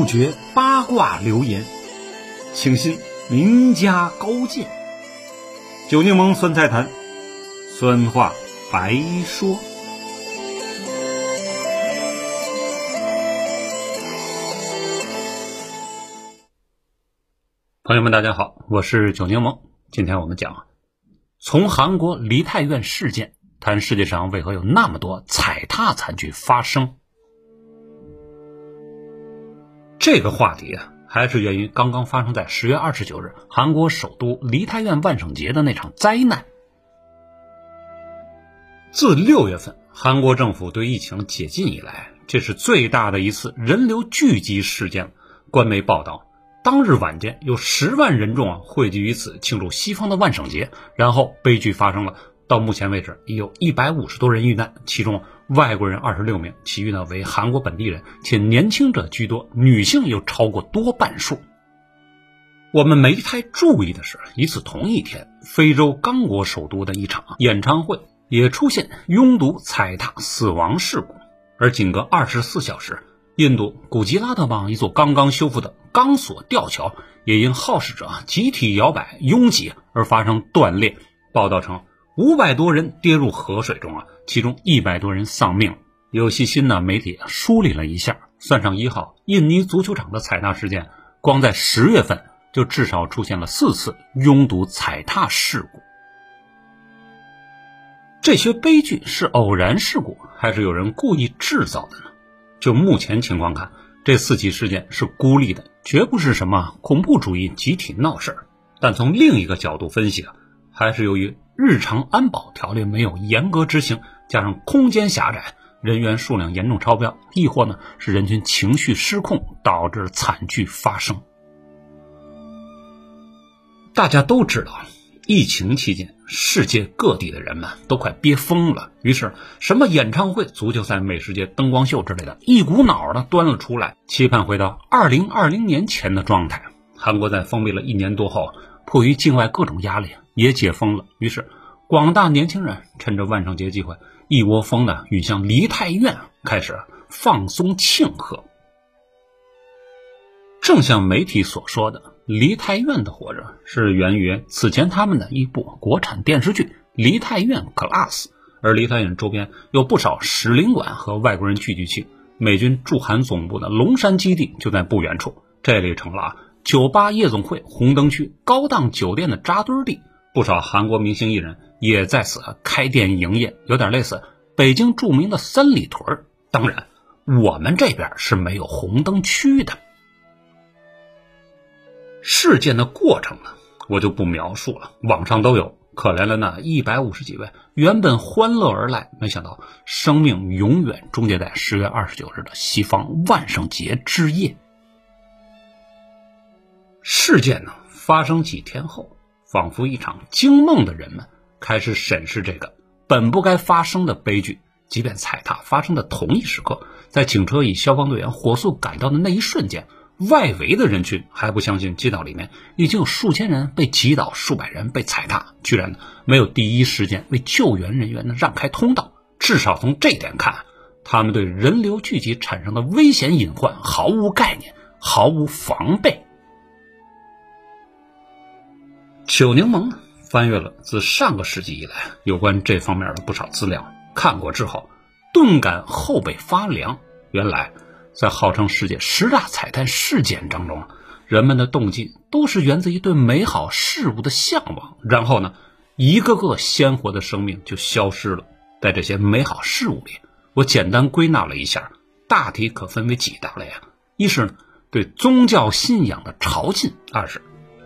杜绝八卦流言，请信名家高见。九柠檬酸菜坛，酸话白说。朋友们，大家好，我是九柠檬。今天我们讲从韩国梨泰院事件谈世界上为何有那么多踩踏惨剧发生。这个话题啊，还是源于刚刚发生在十月二十九日韩国首都梨泰院万圣节的那场灾难。自六月份韩国政府对疫情解禁以来，这是最大的一次人流聚集事件。官媒报道，当日晚间有十万人众啊汇聚于此庆祝西方的万圣节，然后悲剧发生了。到目前为止，已有一百五十多人遇难，其中外国人二十六名，其余呢为韩国本地人，且年轻者居多，女性又超过多半数。我们没太注意的是，与此同一天，非洲刚果首都的一场演唱会也出现拥堵、踩踏、死亡事故，而仅隔二十四小时，印度古吉拉特邦一座刚刚修复的钢索吊桥也因好事者集体摇摆拥挤而发生断裂。报道称。五百多人跌入河水中啊，其中一百多人丧命。有细心的媒体梳理了一下，算上一号印尼足球场的踩踏事件，光在十月份就至少出现了四次拥堵踩踏事故。这些悲剧是偶然事故，还是有人故意制造的呢？就目前情况看，这四起事件是孤立的，绝不是什么恐怖主义集体闹事儿。但从另一个角度分析啊，还是由于。日常安保条例没有严格执行，加上空间狭窄，人员数量严重超标，亦或呢是人群情绪失控，导致惨剧发生。大家都知道，疫情期间，世界各地的人们都快憋疯了，于是什么演唱会、足球赛、美食节、灯光秀之类的，一股脑的端了出来，期盼回到二零二零年前的状态。韩国在封闭了一年多后，迫于境外各种压力。也解封了，于是广大年轻人趁着万圣节机会，一窝蜂的涌向梨泰院，开始放松庆贺。正像媒体所说的，梨泰院的火热是源于此前他们的一部国产电视剧《梨泰院 Class》，而梨泰院周边有不少使领馆和外国人聚集区，美军驻韩总部的龙山基地就在不远处，这里成了啊酒吧、夜总会、红灯区、高档酒店的扎堆地。不少韩国明星艺人也在此开店营业，有点类似北京著名的三里屯当然，我们这边是没有红灯区的。事件的过程呢，我就不描述了，网上都有。可怜了那一百五十几位原本欢乐而来，没想到生命永远终结在十月二十九日的西方万圣节之夜。事件呢发生几天后。仿佛一场惊梦的人们开始审视这个本不该发生的悲剧。即便踩踏发生的同一时刻，在警车与消防队员火速赶到的那一瞬间，外围的人群还不相信街道里面已经有数千人被挤倒，数百人被踩踏，居然没有第一时间为救援人员呢让开通道。至少从这点看，他们对人流聚集产生的危险隐患毫无概念，毫无防备。九柠檬翻阅了自上个世纪以来有关这方面的不少资料，看过之后顿感后背发凉。原来，在号称世界十大彩蛋事件当中，人们的动机都是源自于对美好事物的向往，然后呢，一个个鲜活的生命就消失了。在这些美好事物里，我简单归纳了一下，大体可分为几大类啊：一是对宗教信仰的朝觐；二是。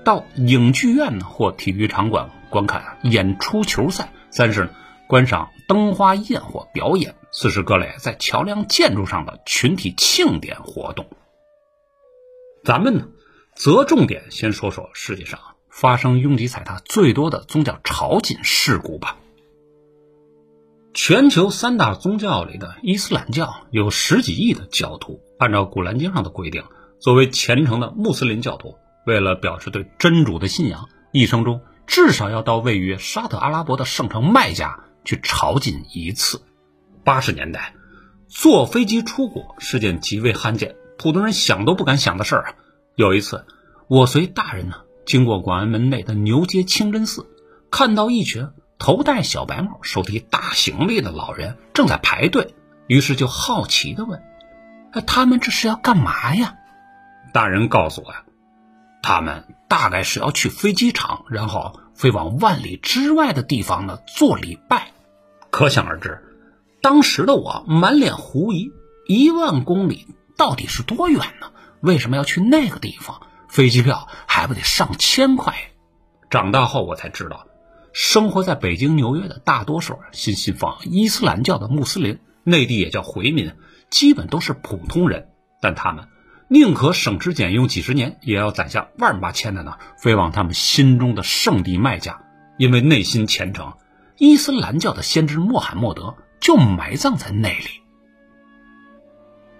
到影剧院呢或体育场馆观看演出球赛；三是观赏灯花焰火表演；四是各类在桥梁建筑上的群体庆典活动。咱们呢，则重点先说说世界上发生拥挤踩踏最多的宗教朝觐事故吧。全球三大宗教里的伊斯兰教有十几亿的教徒，按照古兰经上的规定，作为虔诚的穆斯林教徒。为了表示对真主的信仰，一生中至少要到位于沙特阿拉伯的圣城麦加去朝觐一次。八十年代，坐飞机出国是件极为罕见，普通人想都不敢想的事儿啊。有一次，我随大人呢经过广安门内的牛街清真寺，看到一群头戴小白帽、手提大行李的老人正在排队，于是就好奇的问：“他们这是要干嘛呀？”大人告诉我呀，他们大概是要去飞机场，然后飞往万里之外的地方呢做礼拜。可想而知，当时的我满脸狐疑：一万公里到底是多远呢？为什么要去那个地方？飞机票还不得上千块？长大后我才知道，生活在北京、纽约的大多数信信奉伊斯兰教的穆斯林，内地也叫回民，基本都是普通人，但他们。宁可省吃俭用几十年，也要攒下万八千的呢，飞往他们心中的圣地麦加，因为内心虔诚。伊斯兰教的先知穆罕默德就埋葬在那里。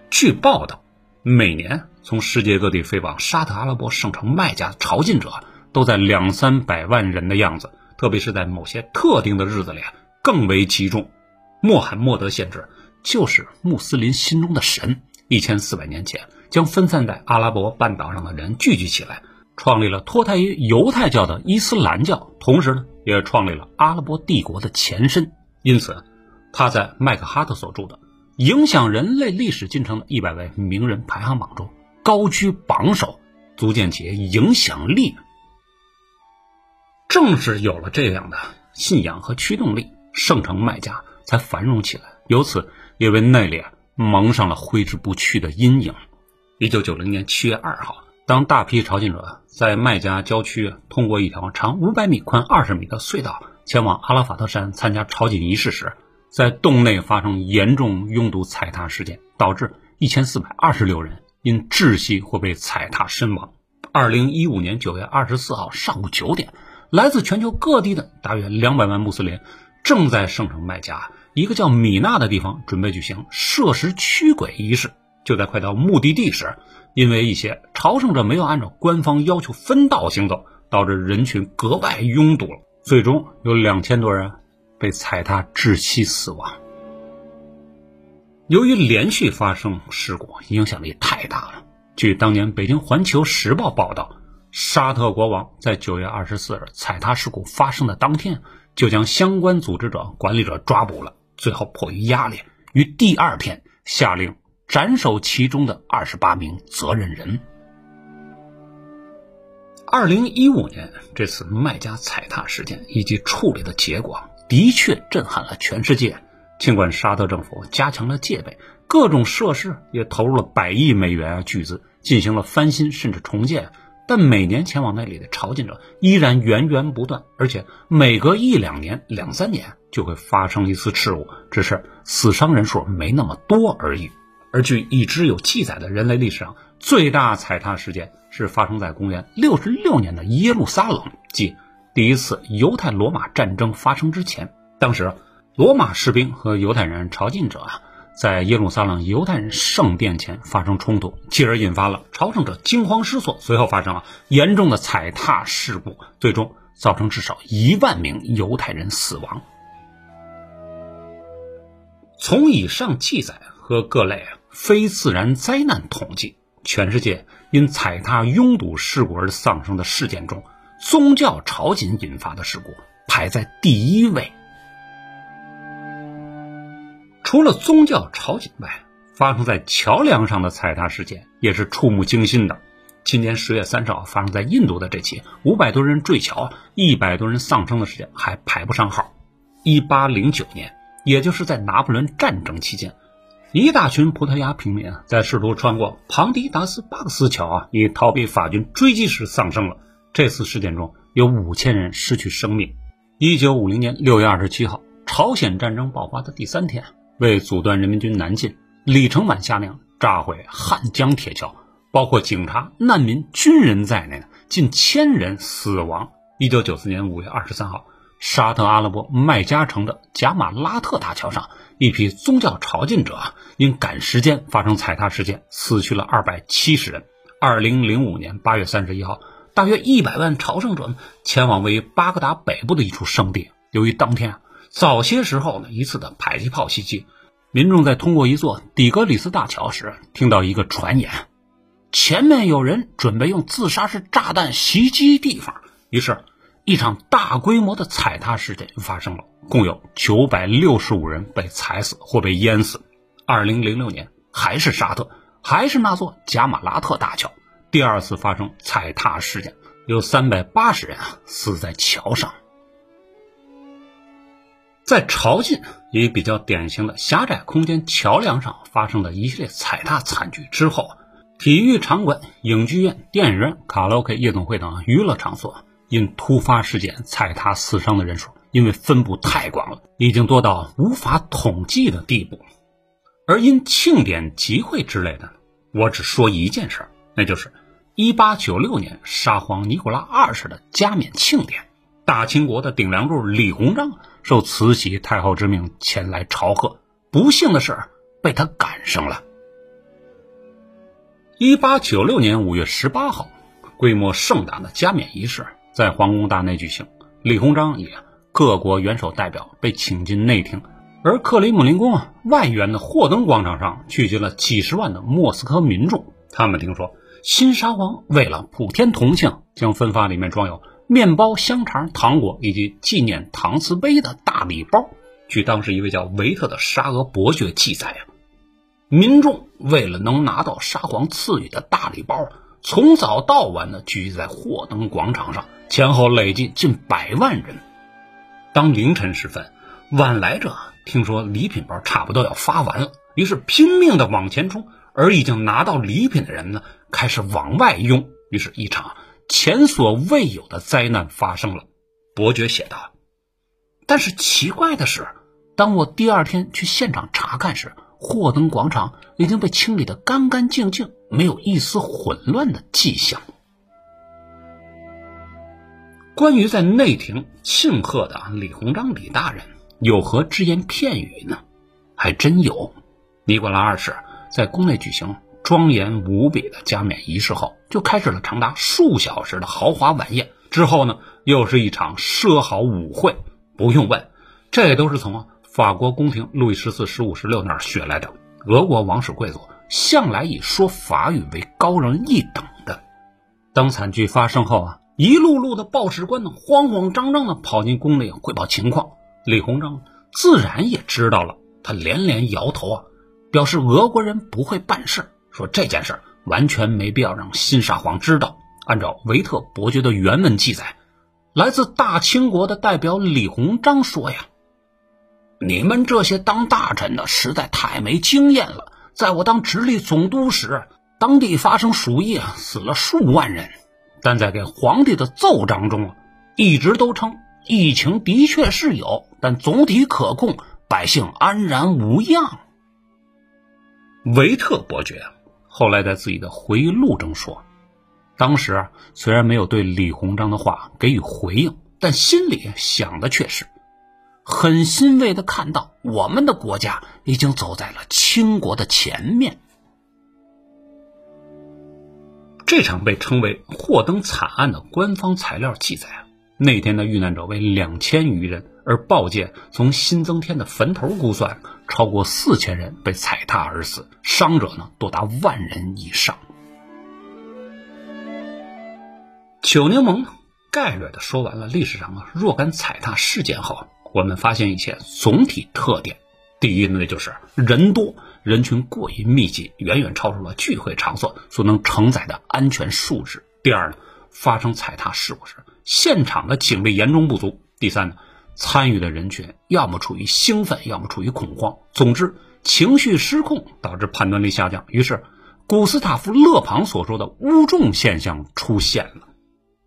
据报道，每年从世界各地飞往沙特阿拉伯圣城麦加的朝觐者都在两三百万人的样子，特别是在某些特定的日子里更为集中。穆罕默德先知就是穆斯林心中的神，一千四百年前。将分散在阿拉伯半岛上的人聚集起来，创立了脱胎于犹太教的伊斯兰教，同时呢，也创立了阿拉伯帝国的前身。因此，他在麦克哈特所著的《影响人类历史进程的一百位名人排行榜》中高居榜首，足见其影响力。正是有了这样的信仰和驱动力，圣城麦加才繁荣起来，由此也为那里蒙上了挥之不去的阴影。一九九零年七月二号，当大批朝觐者在麦加郊区通过一条长五百米、宽二十米的隧道前往阿拉法特山参加朝觐仪式时，在洞内发生严重拥堵踩踏事件，导致一千四百二十六人因窒息或被踩踏身亡。二零一五年九月二十四号上午九点，来自全球各地的大约两百万穆斯林正在圣城麦加一个叫米纳的地方准备举行设石驱鬼仪式。就在快到目的地时，因为一些朝圣者没有按照官方要求分道行走，导致人群格外拥堵了。最终有两千多人被踩踏窒息死亡。由于连续发生事故，影响力太大了。据当年《北京环球时报》报道，沙特国王在九月二十四日踩踏事故发生的当天，就将相关组织者、管理者抓捕了。最后迫于压力，于第二天下令。斩首其中的二十八名责任人。二零一五年这次卖家踩踏事件以及处理的结果，的确震撼了全世界。尽管沙特政府加强了戒备，各种设施也投入了百亿美元啊巨资进行了翻新甚至重建，但每年前往那里的朝觐者依然源源不断，而且每隔一两年、两三年就会发生一次事故，只是死伤人数没那么多而已。而据已知有记载的人类历史上最大踩踏事件，是发生在公元六十六年的耶路撒冷，即第一次犹太罗马战争发生之前。当时，罗马士兵和犹太人朝觐者啊，在耶路撒冷犹太人圣殿前发生冲突，继而引发了朝圣者惊慌失措，随后发生了严重的踩踏事故，最终造成至少一万名犹太人死亡。从以上记载和各类。非自然灾难统计，全世界因踩踏拥堵事故而丧生的事件中，宗教朝觐引发的事故排在第一位。除了宗教朝觐外，发生在桥梁上的踩踏事件也是触目惊心的。今年十月三十号发生在印度的这起五百多人坠桥、一百多人丧生的事件还排不上号。一八零九年，也就是在拿破仑战争期间。一大群葡萄牙平民啊，在试图穿过庞迪达斯巴克斯桥啊，以逃避法军追击时丧生了。这次事件中有五千人失去生命。一九五零年六月二十七号，朝鲜战争爆发的第三天，为阻断人民军南进，李承晚下令炸毁汉江铁桥，包括警察、难民、军人在内的近千人死亡。一九九四年五月二十三号。沙特阿拉伯麦加城的贾马拉特大桥上，一批宗教朝觐者因赶时间发生踩踏事件，死去了二百七十人。二零零五年八月三十一号，大约一百万朝圣者前往位于巴格达北部的一处圣地。由于当天早些时候呢一次的迫击炮袭击，民众在通过一座底格里斯大桥时，听到一个传言：前面有人准备用自杀式炸弹袭击地方。于是，一场大规模的踩踏事件发生了，共有九百六十五人被踩死或被淹死。二零零六年，还是沙特，还是那座贾马拉特大桥，第二次发生踩踏事件，有三百八十人啊死在桥上。在朝觐以比较典型的狭窄空间桥梁上发生的一系列踩踏惨剧之后，体育场馆、影剧院、电影院、卡拉 OK、夜总会等娱乐场所因突发事件踩踏死伤的人数，因为分布太广了，已经多到无法统计的地步。而因庆典、集会之类的，我只说一件事儿，那就是1896年沙皇尼古拉二世的加冕庆典。大清国的顶梁柱李鸿章受慈禧太后之命前来朝贺，不幸的是被他赶上了。一八九六年五月十八号，规模盛大的加冕仪式在皇宫大内举行，李鸿章也各国元首代表被请进内廷，而克里姆林宫啊外缘的霍登广场上聚集了几十万的莫斯科民众，他们听说新沙皇为了普天同庆，将分发里面装有。面包、香肠、糖果以及纪念搪瓷杯的大礼包。据当时一位叫维特的沙俄伯爵记载啊，民众为了能拿到沙皇赐予的大礼包，从早到晚的聚集在霍登广场上，前后累计近百万人。当凌晨时分，晚来者听说礼品包差不多要发完了，于是拼命的往前冲，而已经拿到礼品的人呢，开始往外拥，于是，一场。前所未有的灾难发生了，伯爵写道。但是奇怪的是，当我第二天去现场查看时，霍登广场已经被清理得干干净净，没有一丝混乱的迹象。关于在内廷庆贺的李鸿章李大人有何只言片语呢？还真有。尼古拉二世在宫内举行。庄严无比的加冕仪式后，就开始了长达数小时的豪华晚宴。之后呢，又是一场奢豪舞会。不用问，这都是从法国宫廷路易十四、十五、十六那儿学来的。俄国王室贵族向来以说法语为高人一等的。当惨剧发生后啊，一路路的报史官呢，慌慌张张的跑进宫里汇报情况。李鸿章自然也知道了，他连连摇头啊，表示俄国人不会办事。说这件事完全没必要让新沙皇知道。按照维特伯爵的原文记载，来自大清国的代表李鸿章说：“呀，你们这些当大臣的实在太没经验了。在我当直隶总督时，当地发生鼠疫，死了数万人，但在给皇帝的奏章中，一直都称疫情的确是有，但总体可控，百姓安然无恙。”维特伯爵。后来在自己的回忆录中说，当时虽然没有对李鸿章的话给予回应，但心里想的却是很欣慰的，看到我们的国家已经走在了清国的前面。这场被称为霍登惨案的官方材料记载啊，那天的遇难者为两千余人。而报界从新增添的坟头估算，超过四千人被踩踏而死，伤者呢多达万人以上。九柠檬概略的说完了历史上啊若干踩踏事件后，我们发现一些总体特点：第一，呢就是人多，人群过于密集，远远超出了聚会场所所能承载的安全数值；第二呢，发生踩踏事故时，现场的警力严重不足；第三呢。参与的人群要么处于兴奋，要么处于恐慌，总之情绪失控导致判断力下降。于是，古斯塔夫·勒庞所说的“乌众现象”出现了。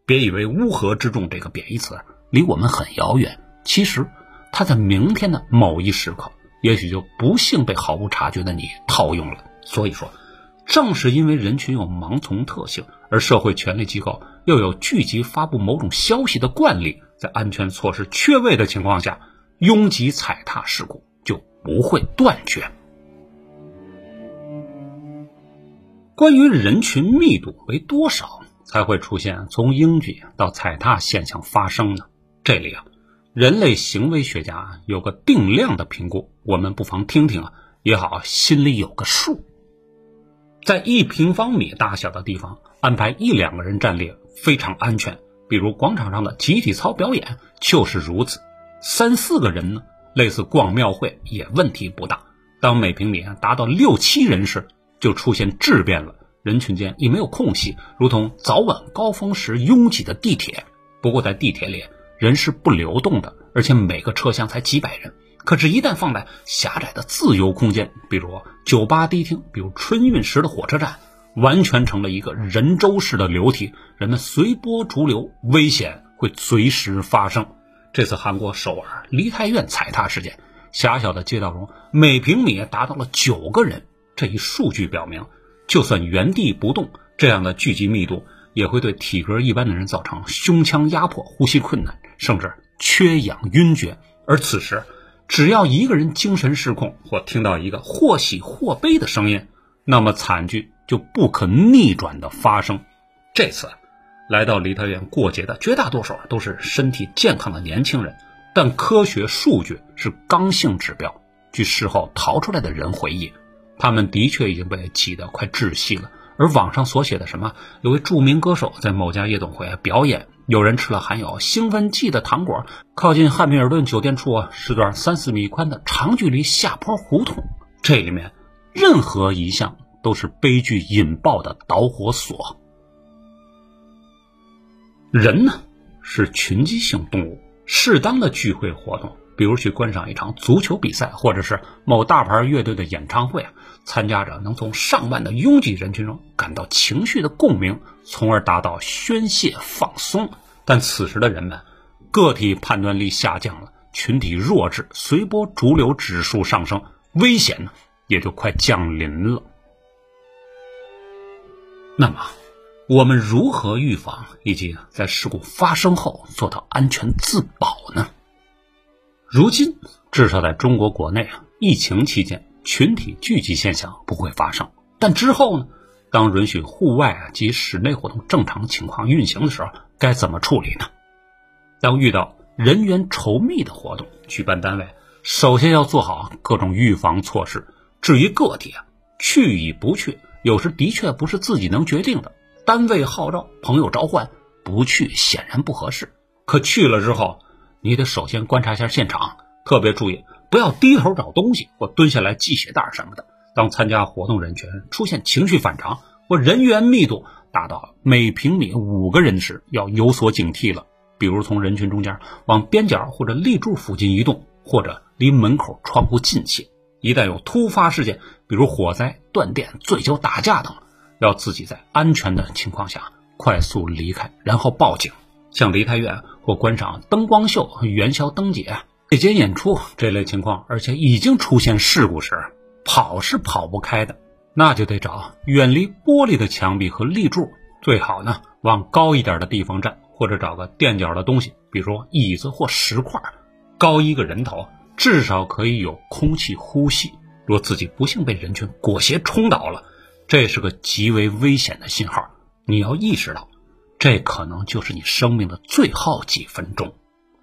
别以为“乌合之众”这个贬义词离我们很遥远，其实他在明天的某一时刻，也许就不幸被毫无察觉的你套用了。所以说，正是因为人群有盲从特性，而社会权力机构又有聚集发布某种消息的惯例。在安全措施缺位的情况下，拥挤踩踏事故就不会断绝。关于人群密度为多少才会出现从拥挤到踩踏现象发生呢？这里啊，人类行为学家有个定量的评估，我们不妨听听啊，也好心里有个数。在一平方米大小的地方安排一两个人站列非常安全，比如广场上的集体操表演就是如此。三四个人呢，类似逛庙会也问题不大。当每平米达到六七人时，就出现质变了，人群间已没有空隙，如同早晚高峰时拥挤的地铁。不过在地铁里，人是不流动的，而且每个车厢才几百人。可是，一旦放在狭窄的自由空间，比如酒吧、迪厅，比如春运时的火车站，完全成了一个人舟式的流体，人们随波逐流，危险会随时发生。这次韩国首尔梨泰院踩踏事件，狭小的街道中每平米达到了九个人。这一数据表明，就算原地不动，这样的聚集密度也会对体格一般的人造成胸腔压迫、呼吸困难，甚至缺氧晕厥。而此时，只要一个人精神失控，或听到一个或喜或悲的声音，那么惨剧就不可逆转的发生。这次来到梨泰院过节的绝大多数都是身体健康的年轻人，但科学数据是刚性指标。据事后逃出来的人回忆。他们的确已经被挤得快窒息了，而网上所写的什么有位著名歌手在某家夜总会表演，有人吃了含有兴奋剂的糖果，靠近汉密尔顿酒店处啊是段三四米宽的长距离下坡胡同，这里面任何一项都是悲剧引爆的导火索。人呢是群居性动物，适当的聚会活动。比如去观赏一场足球比赛，或者是某大牌乐队的演唱会，参加者能从上万的拥挤人群中感到情绪的共鸣，从而达到宣泄放松。但此时的人们，个体判断力下降了，群体弱智，随波逐流指数上升，危险呢也就快降临了。那么，我们如何预防以及在事故发生后做到安全自保呢？如今，至少在中国国内啊，疫情期间群体聚集现象不会发生。但之后呢？当允许户外啊及室内活动正常情况运行的时候，该怎么处理呢？当遇到人员稠密的活动，举办单位首先要做好各种预防措施。至于个体啊，去与不去，有时的确不是自己能决定的。单位号召，朋友召唤，不去显然不合适。可去了之后，你得首先观察一下现场，特别注意不要低头找东西或蹲下来系鞋带什么的。当参加活动人群出现情绪反常或人员密度达到每平米五个人时，要有所警惕了。比如从人群中间往边角或者立柱附近移动，或者离门口窗户近些。一旦有突发事件，比如火灾、断电、醉酒打架等，要自己在安全的情况下快速离开，然后报警。像梨泰院或观赏灯光秀、元宵灯节、夜间演出这类情况，而且已经出现事故时，跑是跑不开的，那就得找远离玻璃的墙壁和立柱，最好呢往高一点的地方站，或者找个垫脚的东西，比如椅子或石块，高一个人头，至少可以有空气呼吸。若自己不幸被人群裹挟冲倒了，这是个极为危险的信号，你要意识到。这可能就是你生命的最后几分钟。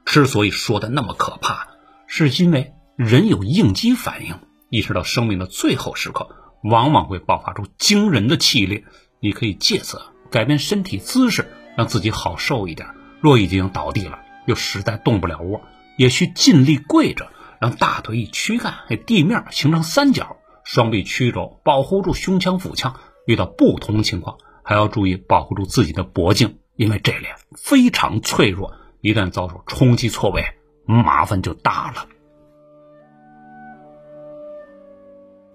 之所以说的那么可怕，是因为人有应激反应，意识到生命的最后时刻，往往会爆发出惊人的气力。你可以借此改变身体姿势，让自己好受一点。若已经倒地了，又实在动不了窝，也需尽力跪着，让大腿与躯干与地面形成三角，双臂曲肘保护住胸腔腹腔。遇到不同情况。还要注意保护住自己的脖颈，因为这里非常脆弱，一旦遭受冲击错位，麻烦就大了。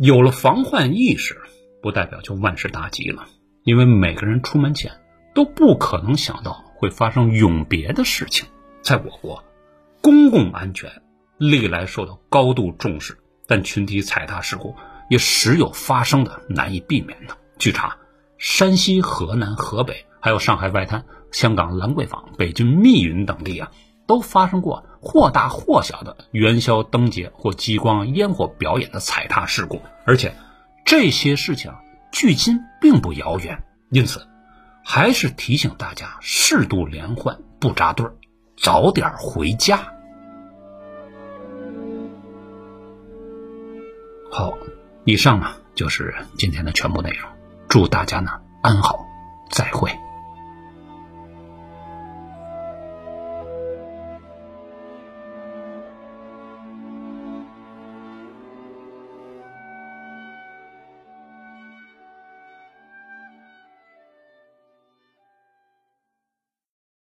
有了防患意识，不代表就万事大吉了，因为每个人出门前都不可能想到会发生永别的事情。在我国，公共安全历来受到高度重视，但群体踩踏事故也时有发生的难以避免的。据查。山西、河南、河北，还有上海外滩、香港兰桂坊、北京密云等地啊，都发生过或大或小的元宵灯节或激光烟火表演的踩踏事故，而且这些事情距今并不遥远。因此，还是提醒大家适度连换，不扎堆儿，早点回家。好。以上呢就是今天的全部内容，祝大家呢安好，再会。